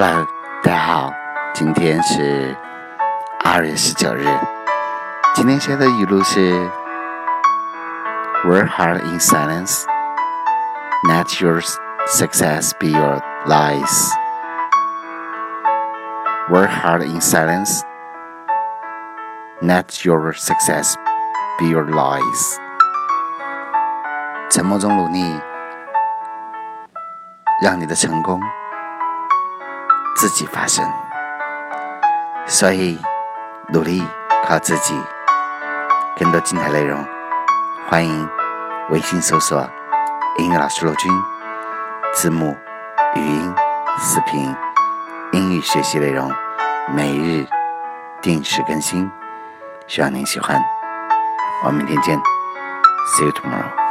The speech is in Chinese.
Hello，大家好，今天是二月十九日。今天写的语录是：Work hard in silence, let your success be your lies. Work hard in silence, let your success be your lies. 沉默中努力，让你的成功。自己发生，所以努力靠自己。更多精彩内容，欢迎微信搜索“英语老师罗军”，字幕、语音、视频，英语学习内容每日定时更新，希望您喜欢。我们明天见，See you tomorrow。